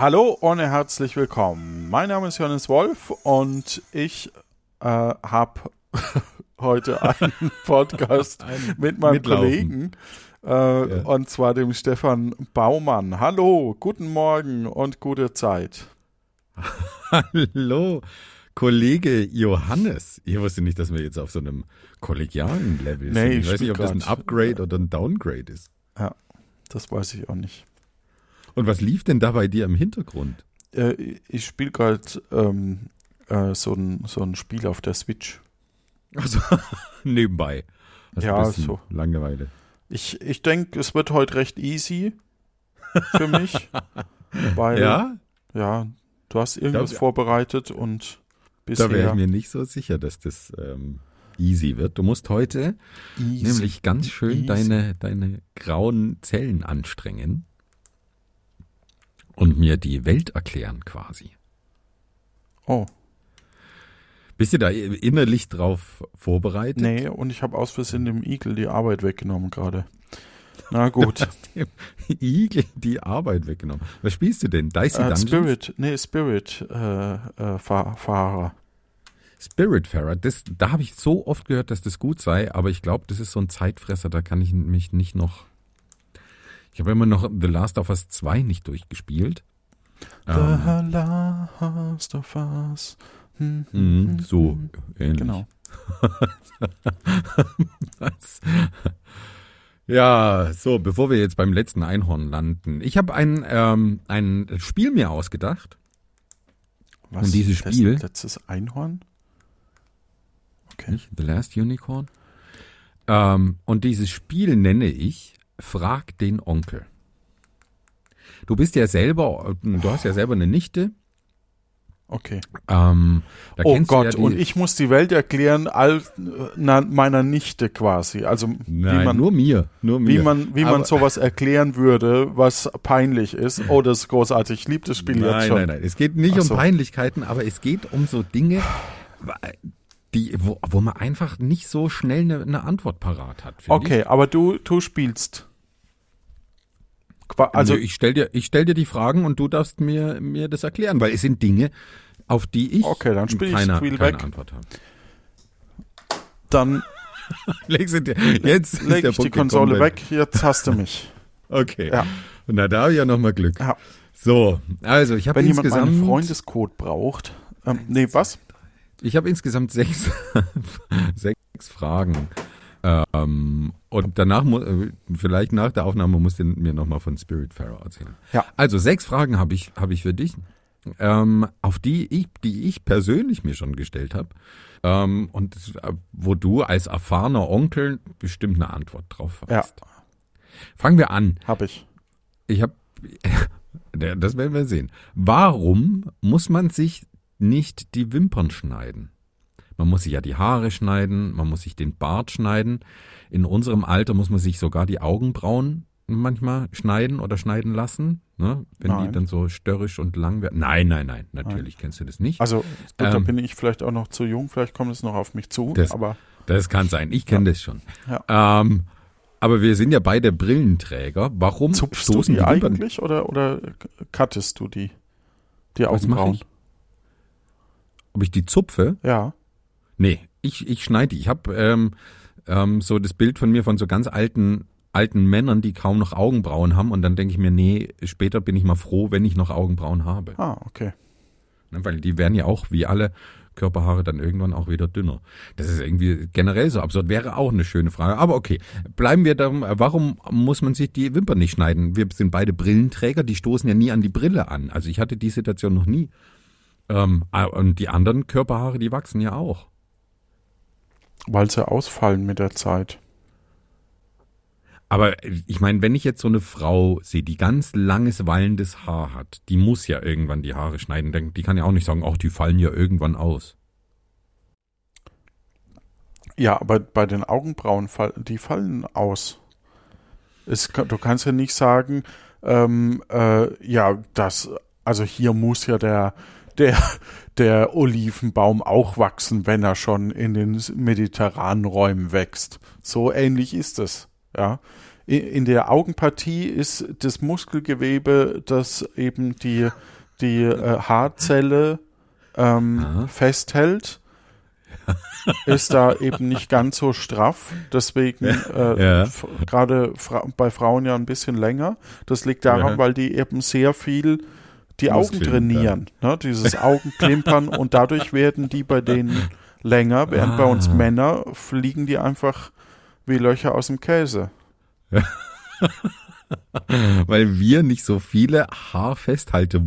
Hallo und herzlich willkommen. Mein Name ist Johannes Wolf und ich äh, habe heute einen Podcast Ein mit meinem Mitlaufen. Kollegen äh, und zwar dem Stefan Baumann. Hallo, guten Morgen und gute Zeit. Hallo, Kollege Johannes. Ich wusste nicht, dass wir jetzt auf so einem kollegialen Level Nee, sind. ich weiß nicht, ob das ein. Upgrade oder ein Downgrade ist. Ja, das weiß ich auch nicht. Und was lief denn da bei dir im Hintergrund? Äh, ich spiele gerade ähm, äh, so, ein, so ein Spiel auf der Switch. Also nebenbei. Hast Ja, so. Langeweile. Ich, ich denke, es wird heute recht easy für mich. weil, Ja, ja, du hast irgendwas Da- vorbereitet und da wäre bisher ich mir nicht so sicher, dass das ähm, easy wird. Du musst heute easy. nämlich ganz schön Easy. deine, deine grauen Zellen anstrengen und mir die Welt erklären quasi. Oh, Bist du da innerlich drauf vorbereitet? nee, und ich habe aus Versehen dem Igel die Arbeit weggenommen gerade. Na gut. Dem Igel die Arbeit weggenommen. Was spielst du denn? Dicey äh, Dungeons? Spirit, nee, Spirit äh, äh, Fahr Fahrer. Spiritfarer. Das, da habe ich so oft gehört, dass das gut sei, aber ich glaube, das ist so ein Zeitfresser, da kann ich mich nicht noch. Ich habe immer noch The Last of Us 2 nicht durchgespielt. Ähm, The Last of Us. Hm, mhm, so ähnlich. Genau. Das. Ja, so, bevor wir jetzt beim letzten Einhorn landen. Ich habe ein, ähm, ein Spiel mir ausgedacht. Was? Und dieses Das Spiel- Letztes Einhorn? Okay. The Last Unicorn. Ähm, und dieses Spiel nenne ich Frag den Onkel. Du bist ja selber, du hast ja selber eine Nichte. Okay. Ähm, Oh Gott, ja und ich muss die Welt erklären all, na, meiner Nichte quasi. Also Nein, wie man, nur mir, nur mir. wie man, wie man Aber- sowas erklären würde, was peinlich ist. Oh, das ist großartig. Ich liebe das Spiel nein, jetzt schon. nein, nein. Es geht nicht Ach um so. Peinlichkeiten, aber es geht um so Dinge, die, wo, wo man einfach nicht so schnell eine, eine Antwort parat hat. Okay, aber du, du spielst. Also ich stell dir, ich stell dir die Fragen und du darfst mir, mir das erklären, weil es sind Dinge, auf die ich Okay, dann spiel ich keine, Spiel keine weg. Antwort habe. dann Legst du dir, jetzt der ich die Punkt gekommen, Konsole wenn- weg. Jetzt hast du mich. Okay. Ja. Na, da habe ich ja nochmal Glück. Ja. So, also ich habe Wenn jemand insgesamt, meinen Freundescode braucht. Ähm, nee, was? ich habe insgesamt sechs, sechs Fragen. Ähm, und danach, äh, vielleicht nach der Aufnahme musst du mir nochmal von Spiritfarer erzählen. Ja. Also sechs Fragen habe ich, habe ich für dich, ähm, auf die ich, die ich persönlich mir schon gestellt habe. Ähm, und äh, wo du als erfahrener Onkel bestimmt eine Antwort drauf hast. Ja. Fangen wir an. Hab ich. Ich habe, das werden wir sehen. Warum muss man sich nicht die Wimpern schneiden? Man muss sich ja die Haare schneiden, man muss sich den Bart schneiden. In unserem Alter muss man sich sogar die Augenbrauen manchmal schneiden oder schneiden lassen, ne? wenn Nein. die dann so störrisch und lang werden. Nein, nein, nein, natürlich kennst du das nicht. Also, da Ähm, bin ich vielleicht auch noch zu jung. Vielleicht kommt es noch auf mich zu. Das- aber Das kann sein, ich kenne das schon. Ja. Ähm, aber wir sind ja beide Brillenträger. Warum zupfst du stoßen die die Wimpern eigentlich oder, oder cuttest du die? Die Was mache Augenbrauen? ich? Ob ich die zupfe? Ja. Nee, ich, ich schneide die. Ich habe ähm, ähm, so das Bild von mir von so ganz alten, alten Männern, die kaum noch Augenbrauen haben. Und dann denke ich mir, nee, später bin ich mal froh, wenn ich noch Augenbrauen habe. Ah, okay. Ne, Weil die werden ja auch, wie alle Körperhaare, dann irgendwann auch wieder dünner. Das ist irgendwie generell so absurd. Wäre auch eine schöne Frage. Aber okay, bleiben wir da. Warum muss man sich die Wimpern nicht schneiden? Wir sind beide Brillenträger, die stoßen ja nie an die Brille an. Also ich hatte die Situation noch nie. Ähm, ah, und die anderen Körperhaare, die wachsen ja auch. Weil sie ausfallen mit der Zeit. Aber ich meine, wenn ich jetzt so eine Frau sehe, die ganz langes, wallendes Haar hat, die muss ja irgendwann die Haare schneiden. Die kann ja auch nicht sagen, ach, die fallen ja irgendwann aus. Ja, aber bei den Augenbrauen, die fallen aus. Es, du kannst ja nicht sagen, ähm, äh, ja, das, also hier muss ja der, der, der Olivenbaum auch wachsen, wenn er schon in den mediterranen Räumen wächst. So ähnlich ist es, ja. in der Augenpartie ist das Muskelgewebe, das eben die, die äh, Haarzelle ähm, festhält, ist da eben nicht ganz so straff. Deswegen äh, Ja. gerade fra bei Frauen ja ein bisschen länger. Das liegt daran, Ja. weil die eben sehr viel die Augen trainieren. Ne? Dieses Augenklimpern und dadurch werden die bei denen länger, während bei uns Ah. Männer fliegen die einfach wie Löcher aus dem Käse. Weil wir nicht so viele Haarfesthalte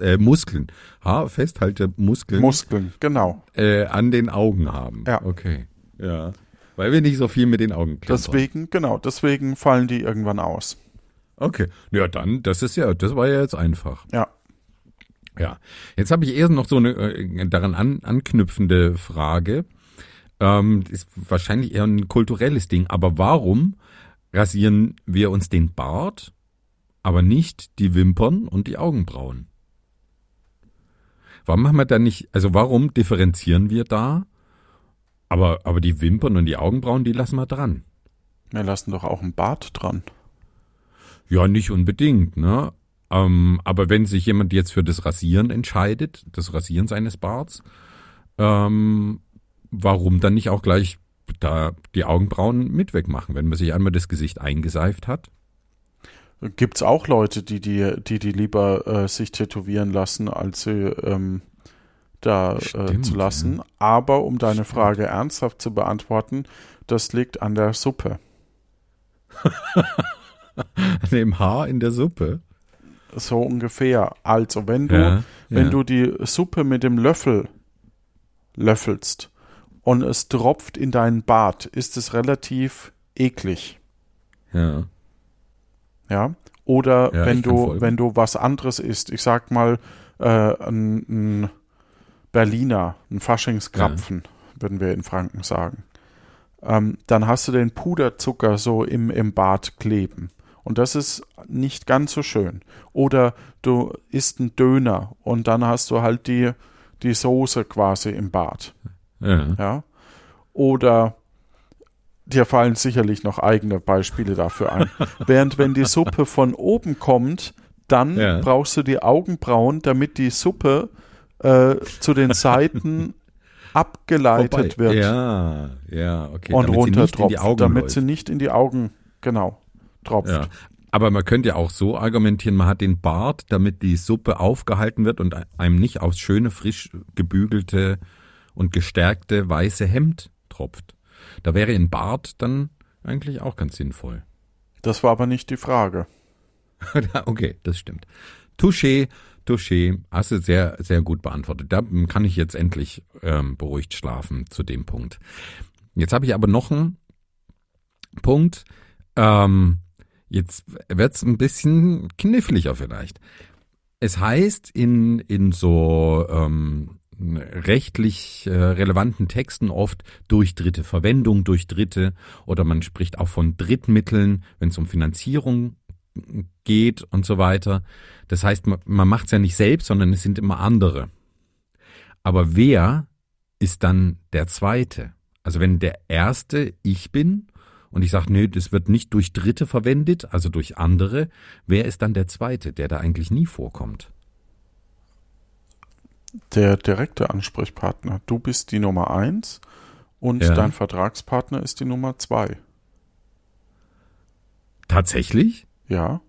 äh, Muskeln, Haarfesthaltemuskeln Muskeln, genau. äh, an den Augen haben. Ja. Okay. Ja. Weil wir nicht so viel mit den Augen klimpern. Deswegen, genau, deswegen fallen die irgendwann aus. Okay. Ja, dann, das ist ja, das war ja jetzt einfach. Ja. Ja. Jetzt habe ich erst noch so eine äh, daran an, anknüpfende Frage. Ähm, ist wahrscheinlich eher ein kulturelles Ding, aber warum rasieren wir uns den Bart, aber nicht die Wimpern und die Augenbrauen? Warum machen wir da nicht, also warum differenzieren wir da? Aber, aber die Wimpern und die Augenbrauen, die lassen wir dran. Wir lassen doch auch einen Bart dran. Ja, nicht unbedingt, ne? Ähm, aber wenn sich jemand jetzt für das Rasieren entscheidet, das Rasieren seines Barts, ähm, warum dann nicht auch gleich da die Augenbrauen mit wegmachen, wenn man sich einmal das Gesicht eingeseift hat? Gibt's auch Leute, die die, die, die lieber äh, sich tätowieren lassen, als sie ähm, da äh, Stimmt, zu lassen. Aber um deine Frage ernsthaft zu beantworten, das liegt an der Suppe. Dem Haar in der Suppe. So ungefähr. Also, wenn du, Ja, wenn ja. du die Suppe mit dem Löffel löffelst und es tropft in deinen Bart, ist es relativ eklig. Ja. Ja. Oder Ja, wenn du, wenn du was anderes isst, ich sag mal, äh, ein, ein Berliner, ein Faschingskrapfen, würden wir in Franken sagen. Ähm, dann hast du den Puderzucker so im, im Bart kleben. Und das ist nicht ganz so schön. Oder du isst einen Döner und dann hast du halt die, die Soße quasi im Bart. Ja. Ja. Oder dir fallen sicherlich noch eigene Beispiele dafür ein. Während wenn die Suppe von oben kommt, dann Ja. brauchst du die Augenbrauen, damit die Suppe äh, zu den Seiten abgeleitet Vorbei. wird Ja, ja, okay. und damit runtertropft, Augen damit läuft. sie nicht in die Augen, genau, tropft. Ja. Aber man könnte ja auch so argumentieren, man hat den Bart, damit die Suppe aufgehalten wird und einem nicht aufs schöne, frisch gebügelte und gestärkte weiße Hemd tropft. Da wäre ein Bart dann eigentlich auch ganz sinnvoll. Das war aber nicht die Frage. okay, das stimmt. Touché, touché, hast du sehr, sehr gut beantwortet. Da kann ich jetzt endlich ähm, beruhigt schlafen zu dem Punkt. Jetzt habe ich aber noch einen Punkt. Ähm, jetzt wird's ein bisschen kniffliger vielleicht. Es heißt in, in so ähm, rechtlich äh, relevanten Texten oft durch Dritte, Verwendung durch Dritte oder man spricht auch von Drittmitteln, wenn es um Finanzierung geht und so weiter. Das heißt, man, man macht es ja nicht selbst, sondern es sind immer andere. Aber wer ist dann der Zweite? Also wenn der Erste ich bin und ich sage, nee, das wird nicht durch Dritte verwendet, also durch andere, wer ist dann der Zweite, der da eigentlich nie vorkommt? Der direkte Ansprechpartner. Du bist die Nummer eins und Ja. dein Vertragspartner ist die Nummer zwei. Tatsächlich? Ja.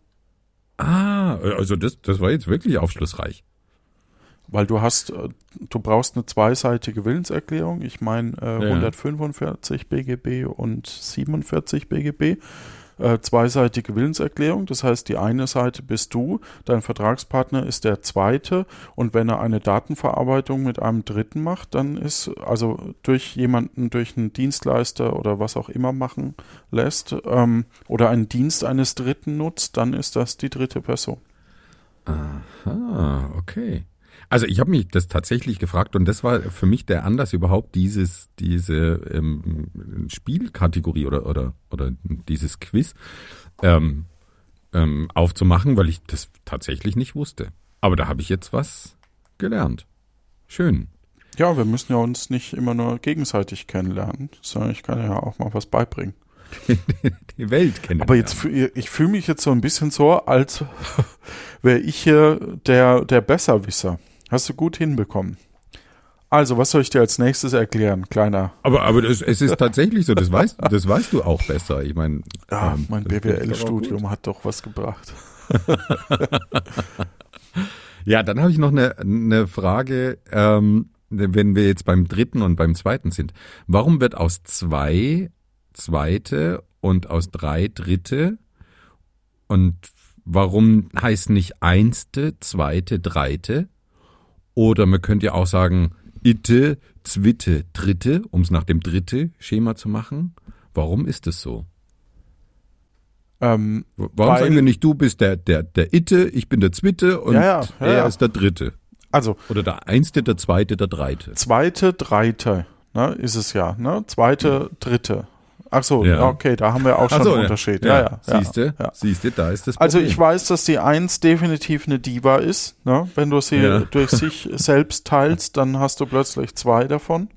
Ah, also das, das war jetzt wirklich aufschlussreich. Weil du hast, äh, du brauchst eine zweiseitige Willenserklärung. Ich meine äh, Ja. 145 BGB und 47 BGB. Äh, zweiseitige Willenserklärung. Das heißt, die eine Seite bist du, dein Vertragspartner ist der zweite. Und wenn er eine Datenverarbeitung mit einem Dritten macht, dann ist also durch jemanden, durch einen Dienstleister oder was auch immer machen lässt ähm, oder einen Dienst eines Dritten nutzt, dann ist das die dritte Person. Ah, okay. Also ich habe mich das tatsächlich gefragt und das war für mich der Anlass überhaupt dieses diese ähm, Spielkategorie oder oder oder dieses Quiz ähm, ähm, aufzumachen, weil ich das tatsächlich nicht wusste. Aber da habe ich jetzt was gelernt. Schön. Ja, wir müssen ja uns nicht immer nur gegenseitig kennenlernen, sondern ich kann ja auch mal was beibringen. die Welt kennenlernen. Aber jetzt, ich fühle mich jetzt so ein bisschen so, als wäre ich hier der, der Besserwisser. Hast du gut hinbekommen. Also, was soll ich dir als nächstes erklären, kleiner? Aber, aber das, es ist tatsächlich so, das weißt, das weißt du auch besser. Ich meine, Ja, ähm, mein BWL-Studium hat doch was gebracht. Ja, dann habe ich noch eine, eine Frage, ähm, wenn wir jetzt beim dritten und beim zweiten sind. Warum wird aus zwei zweite und aus drei dritte und warum heißt nicht einste, zweite, dreite? Oder man könnte ja auch sagen, itte, zwitte, dritte, um es nach dem dritte Schema zu machen. Warum ist es so? Ähm, Warum Weil- sagen wir nicht, du bist der, der, der Itte, ich bin der Zwitte und Ja, ja, ja, er ist der Dritte. also, Oder der Einste, der Zweite, der Dreite. zweite, dreite, ne, ist es ja, ne? Zweite, dritte. Ach so, Ja. okay, da haben wir auch schon so, einen Unterschied. Ja, ja. ja, Siehste, ja. siehste, da ist das Also Problem. ich weiß, dass die Eins definitiv eine Diva ist. Ne? Wenn du sie Ja. durch sich selbst teilst, dann hast du plötzlich zwei davon.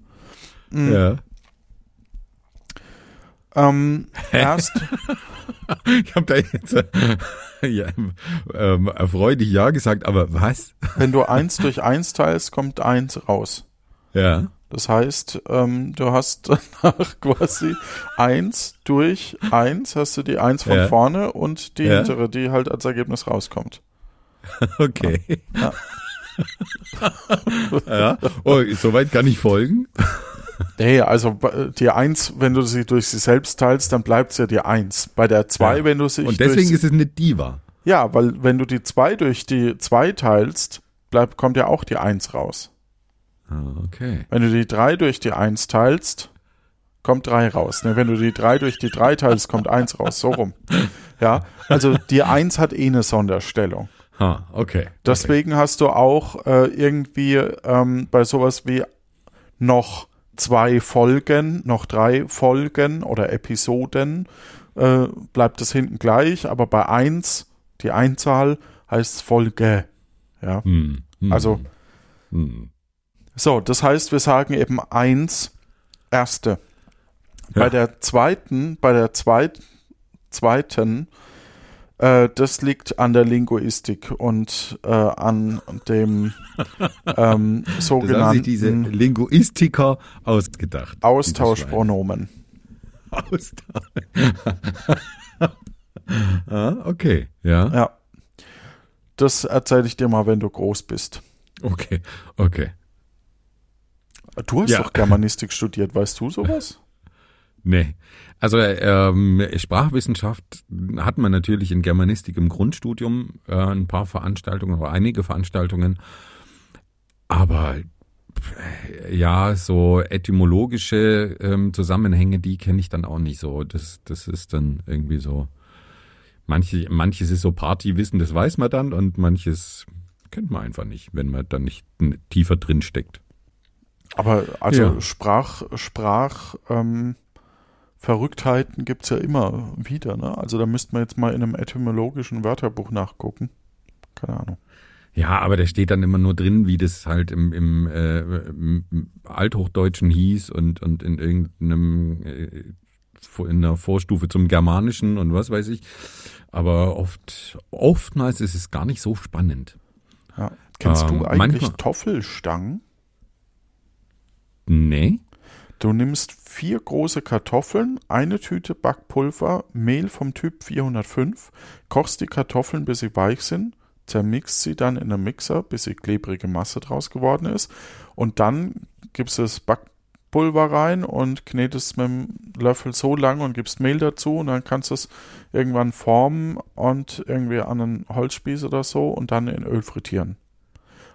ja. Ähm, erst, Ich habe da jetzt äh, ja, ähm, erfreulich Ja gesagt, aber was? wenn du eins durch eins teilst, kommt eins raus. Ja. Das heißt, ähm, du hast danach quasi eins durch eins, hast du die eins von Ja. vorne und die Ja. hintere, die halt als Ergebnis rauskommt. Okay. Ja. ja. Oh, soweit kann ich folgen. Nee, also bei- die eins, wenn du sie durch sie selbst teilst, dann bleibt es ja die eins. Bei der zwei, Ja. wenn du sie Und deswegen durch, ist es eine Diva. Ja, weil wenn du die zwei durch die zwei teilst, bleibt, kommt ja auch die eins raus. Ah, Okay. Wenn du die drei durch die eins teilst, kommt drei raus. Ne, wenn du die drei durch die drei teilst, kommt eins raus. So rum. Ja, also die eins hat eh eine Sonderstellung. Ha, okay. Deswegen hast du auch äh, irgendwie ähm, bei sowas wie noch zwei Folgen, noch drei Folgen oder Episoden, äh, bleibt es hinten gleich, aber bei eins, die Einzahl, heißt es Folge. Ja. Hm, hm, Also, hm. So, das heißt, wir sagen eben eins, erste. Bei Ja. der zweiten, bei der zweit, zweiten, äh, das liegt an der Linguistik und äh, an dem ähm, Das haben sich diese sogenannten Linguistiker ausgedacht. Austauschpronomen. Austausch. ah, okay. Ja. Ja. Das erzähle ich dir mal, wenn du groß bist. Okay. Okay. Du hast Ja. doch Germanistik studiert, weißt du sowas? Nee. Also ähm, Sprachwissenschaft hat man natürlich in Germanistik im Grundstudium äh, ein paar Veranstaltungen oder einige Veranstaltungen. Aber äh, ja, so etymologische ähm, Zusammenhänge, die kenne ich dann auch nicht so. Das, das ist dann irgendwie so. Manche, manches ist so Partywissen, das weiß man dann, und manches kennt man einfach nicht, wenn man dann nicht tiefer drin steckt. Aber also Ja. Sprach, Sprach, ähm, Verrücktheiten gibt's ja immer wieder, ne? Also da müsste man jetzt mal in einem etymologischen Wörterbuch nachgucken. Keine Ahnung. Ja, aber da steht dann immer nur drin, wie das halt im, im, äh, im Althochdeutschen hieß und, und in irgendeinem äh, in einer Vorstufe zum Germanischen und was weiß ich. Aber oft, oftmals ist es gar nicht so spannend. Ja. Kennst Ähm, du eigentlich manchmal- Toffelstangen? Nee? Du nimmst vier große Kartoffeln, eine Tüte Backpulver, Mehl vom Typ 405, kochst die Kartoffeln, bis sie weich sind, zermixt sie dann in einem Mixer, bis sie klebrige Masse draus geworden ist und dann gibst du das Backpulver rein und knetest es mit dem Löffel so lang und gibst Mehl dazu und dann kannst du es irgendwann formen und irgendwie an einen Holzspieß oder so und dann in Öl frittieren.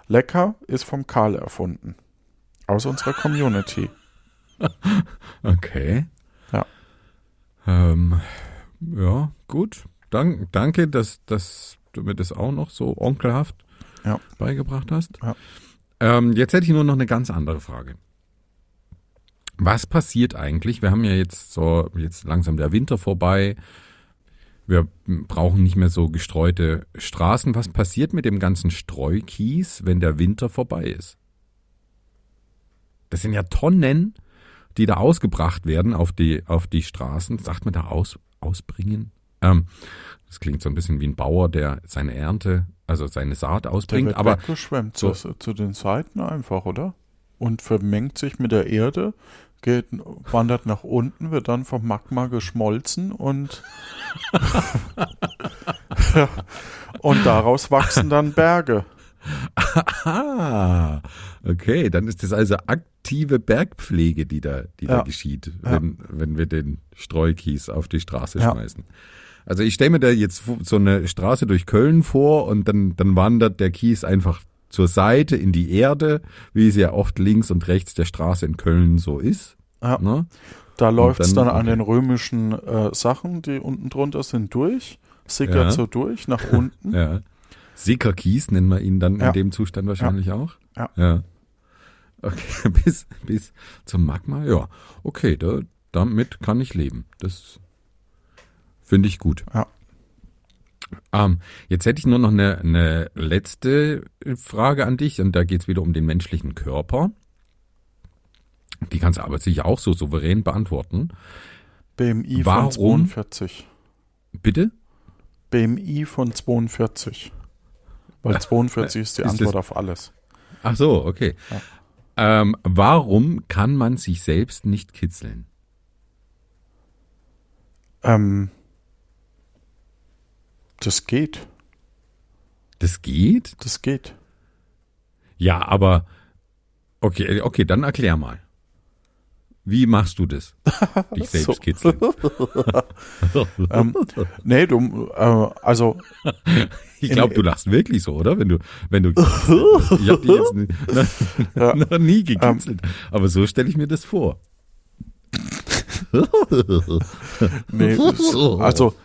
Lecker ist vom Karl erfunden. Aus unserer Community. Okay. Ja. Ähm, ja, gut. Dank, danke, dass, dass du mir das auch noch so onkelhaft Ja. beigebracht hast. Ja. Ähm, jetzt hätte ich nur noch eine ganz andere Frage. Was passiert eigentlich? Wir haben ja jetzt so, jetzt langsam der Winter vorbei. Wir brauchen nicht mehr so gestreute Straßen. Was passiert mit dem ganzen Streukies, wenn der Winter vorbei ist? Das sind ja Tonnen, die da ausgebracht werden auf die, auf die Straßen. Sagt man da aus, ausbringen? Ähm, das klingt so ein bisschen wie ein Bauer, der seine Ernte, also seine Saat Der ausbringt. wird Aber weggeschwemmt so- zu, zu den Seiten einfach, oder? Und vermengt sich mit der Erde, geht, wandert nach unten, wird dann vom Magma geschmolzen und und daraus wachsen dann Berge. Ah, okay, dann ist das also aktive Bergpflege, die da, die da Ja. geschieht, Ja. wenn, wenn wir den Streukies auf die Straße Ja. schmeißen. Also ich stelle mir da jetzt so eine Straße durch Köln vor und dann, dann wandert der Kies einfach zur Seite in die Erde, wie es ja oft links und rechts der Straße in Köln so ist. Ja. Ne? Da läuft es dann- dann, an okay. den römischen äh, Sachen, die unten drunter sind, durch, sickert Ja. so durch nach unten. Ja. Sickerkies nennen wir ihn dann Ja. in dem Zustand wahrscheinlich auch. Ja. ja. Okay, bis, bis zum Magma, ja. Okay, da, damit kann ich leben. Das finde ich gut. Ja. Ähm, jetzt hätte ich nur noch eine, eine letzte Frage an dich und da geht es wieder um den menschlichen Körper. Die kannst du aber sicher auch so souverän beantworten. BMI Warum? von 42. Bitte? BMI von 42. Weil 42 ist die Ist Antwort auf alles. Ach so, okay. Ähm, warum kann man sich selbst nicht kitzeln? Ähm, das geht. Das geht? Das geht. Ja, aber okay, okay, dann erklär mal. Wie machst du das? Dich selbst So. kitzeln. Ähm, nee, du, äh, also, ich glaube, du lachst wirklich so, oder? Wenn du, wenn du, ich habe dich jetzt nie, Ja. Ähm. noch nie gekitzelt, aber so stelle ich mir das vor. nee, also,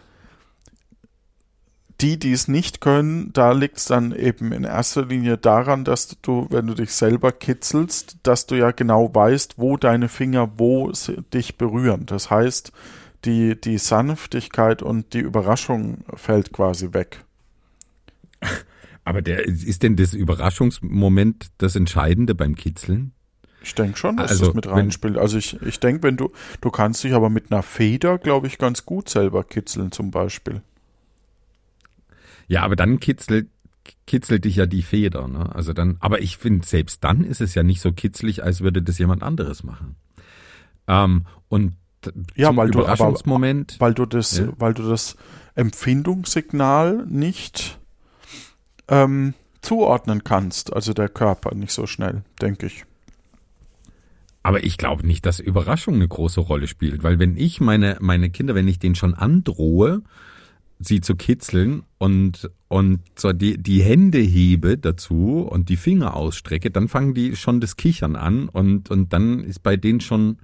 die, die es nicht können, da liegt es dann eben in erster Linie daran, dass du, wenn du dich selber kitzelst, dass du ja genau weißt, wo deine Finger wo dich berühren. Das heißt, die, die Sanftigkeit und die Überraschung fällt quasi weg. Aber der, ist denn das Überraschungsmoment das Entscheidende beim Kitzeln? Ich denke schon, dass Also, das mit reinspielt. Also ich, ich denke, wenn du, du kannst dich aber mit einer Feder, glaube ich, ganz gut selber kitzeln zum Beispiel. Ja, aber dann kitzelt, kitzelt dich ja die Feder, ne? Also dann, aber ich finde, selbst dann ist es ja nicht so kitzlig, als würde das jemand anderes machen. Ähm, und Ja, weil du- aber-. Weil du das, Ja. weil du das Empfindungssignal nicht ähm, zuordnen kannst, also der Körper nicht so schnell, denke ich. Aber ich glaube nicht, dass Überraschung eine große Rolle spielt, weil wenn ich meine, meine Kinder, wenn ich denen schon androhe, sie zu kitzeln und, und so die, die Hände hebe dazu und die Finger ausstrecke, dann fangen die schon das Kichern an und, und dann ist bei denen schon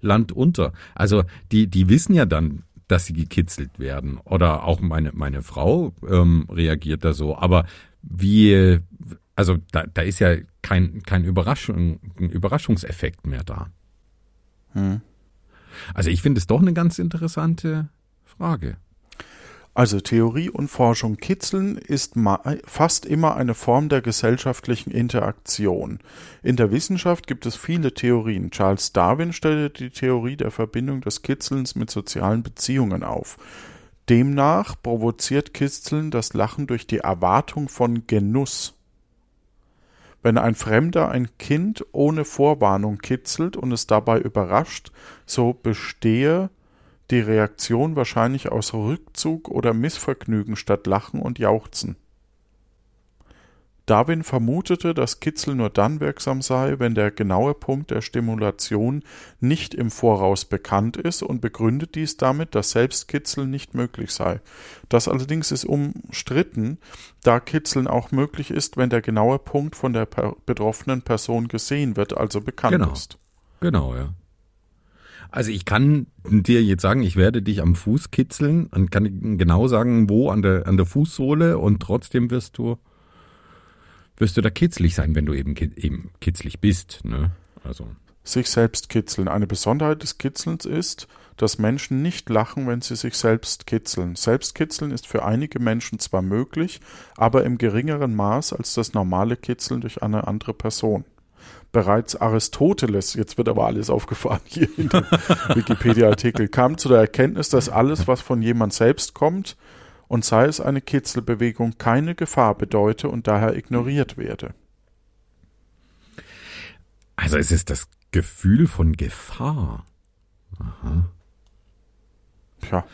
Land unter. Also die, die wissen ja dann, dass sie gekitzelt werden. Oder auch meine, meine Frau ähm, reagiert da so. Aber wie, also da, da ist ja kein, kein Überraschung, Überraschungseffekt mehr da. Hm. Also ich finde es doch eine ganz interessante Frage. Also Theorie und Forschung kitzeln ist ma- fast immer eine Form der gesellschaftlichen Interaktion. In der Wissenschaft gibt es viele Theorien. Charles Darwin stellte die Theorie der Verbindung des Kitzelns mit sozialen Beziehungen auf. Demnach provoziert Kitzeln das Lachen durch die Erwartung von Genuss. Wenn ein Fremder ein Kind ohne Vorwarnung kitzelt und es dabei überrascht, so bestehe die Reaktion wahrscheinlich aus Rückzug oder Missvergnügen statt Lachen und Jauchzen. Darwin vermutete, dass Kitzel nur dann wirksam sei, wenn der genaue Punkt der Stimulation nicht im Voraus bekannt ist und begründet dies damit, dass Selbstkitzeln nicht möglich sei. Das allerdings ist umstritten, da Kitzeln auch möglich ist, wenn der genaue Punkt von der per betroffenen Person gesehen wird, also bekannt Genau. ist. Genau, ja. Also ich kann dir jetzt sagen, ich werde dich am Fuß kitzeln und kann genau sagen, wo an der, an der Fußsohle und trotzdem wirst du, wirst du da kitzlig sein, wenn du eben, eben kitzlig bist, ne? Also. Sich selbst kitzeln. Eine Besonderheit des Kitzelns ist, dass Menschen nicht lachen, wenn sie sich selbst kitzeln. Selbstkitzeln ist für einige Menschen zwar möglich, aber im geringeren Maß als das normale Kitzeln durch eine andere Person. Bereits Aristoteles, jetzt wird aber alles aufgefahren hier in dem Wikipedia-Artikel, kam zu der Erkenntnis, dass alles, was von jemand selbst kommt und sei es eine Kitzelbewegung, keine Gefahr bedeute und daher ignoriert werde. Also es ist das Gefühl von Gefahr. Tja.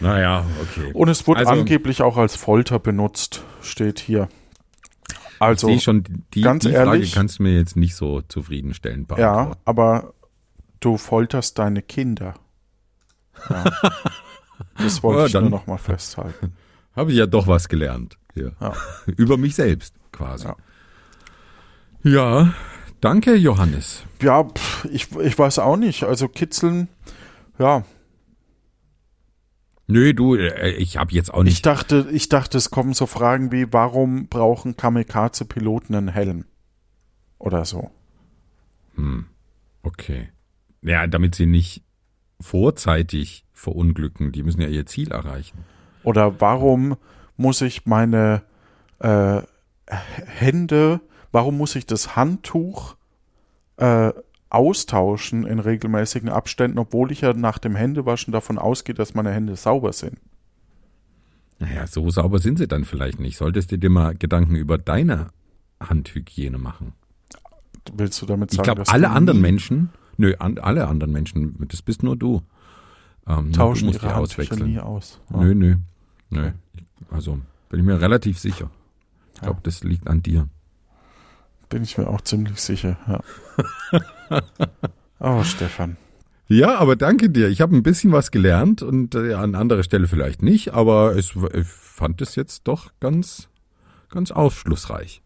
Naja, okay. Und es wurde Also- angeblich auch als Folter benutzt, steht hier. Also, ich sehe schon, die, ganz die Frage ehrlich- kannst du mir jetzt nicht so zufriedenstellend ja, beantworten. aber du folterst deine Kinder. Ja. Das wollte Ja, ich dann- nur noch mal festhalten. Habe ich ja doch was gelernt. Hier. Ja. Über mich selbst quasi. Ja. Ja, danke Johannes. Ja, ich, ich weiß auch nicht. Also Kitzeln, ja. Nö, du, äh, ich habe jetzt auch Ich nicht. dachte, ich dachte, es kommen so Fragen wie, warum brauchen Kamikaze-Piloten einen Helm? Oder so. Okay. Ja, damit sie nicht vorzeitig verunglücken. Die müssen ja ihr Ziel erreichen. Oder warum muss ich meine äh, Hände, warum muss ich das Handtuch äh, austauschen in regelmäßigen Abständen, obwohl ich ja nach dem Händewaschen davon ausgehe, dass meine Hände sauber sind? Naja, so sauber sind sie dann vielleicht nicht. Solltest du dir mal Gedanken über deine Handhygiene machen. Willst du damit Ich sagen, glaube, dass alle anderen Menschen, nö, an, alle anderen Menschen, das bist nur du. Ähm, tauschen du musst die ihre auswechseln. nie aus? Ja. Nö, nö, nö. Also bin ich mir relativ sicher. Ich Ja. glaube, das liegt an dir. Bin ich mir auch ziemlich sicher, ja. oh, Stefan. Ja, aber danke dir. Ich habe ein bisschen was gelernt und äh, an anderer Stelle vielleicht nicht, aber es, ich fand es jetzt doch ganz, ganz aufschlussreich.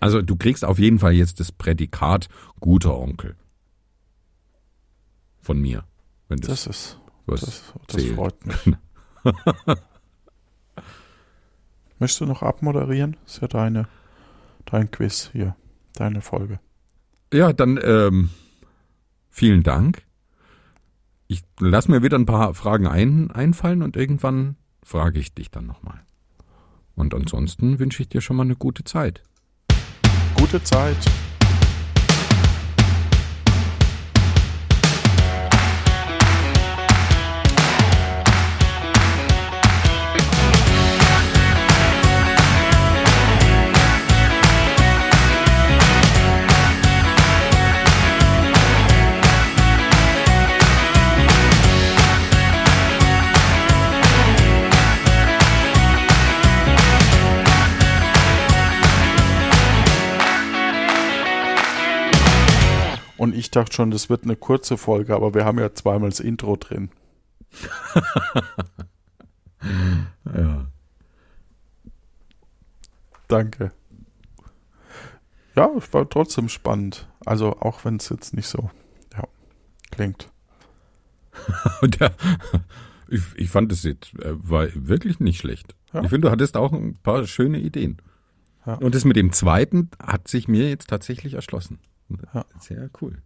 Also du kriegst auf jeden Fall jetzt das Prädikat guter Onkel. Von mir. Wenn das, Das ist, was das, das freut mich. Möchtest du noch abmoderieren? ist ja deine, dein Quiz hier, deine Folge. Ja, dann ähm, vielen Dank. Ich lass mir wieder ein paar Fragen ein, einfallen und irgendwann frage ich dich dann nochmal. Und ansonsten wünsche ich dir schon mal eine gute Zeit. Gute Zeit. Dachte schon, das wird eine kurze Folge, aber wir haben ja zweimal das Intro drin. Ja. Danke. Ja, es war trotzdem spannend. Also auch wenn es jetzt nicht so ja, klingt. Der, ich, ich fand es jetzt äh, war wirklich nicht schlecht. Ja. Ich finde, du hattest auch ein paar schöne Ideen. Ja. Und das mit dem zweiten hat sich mir jetzt tatsächlich erschlossen. Sehr cool.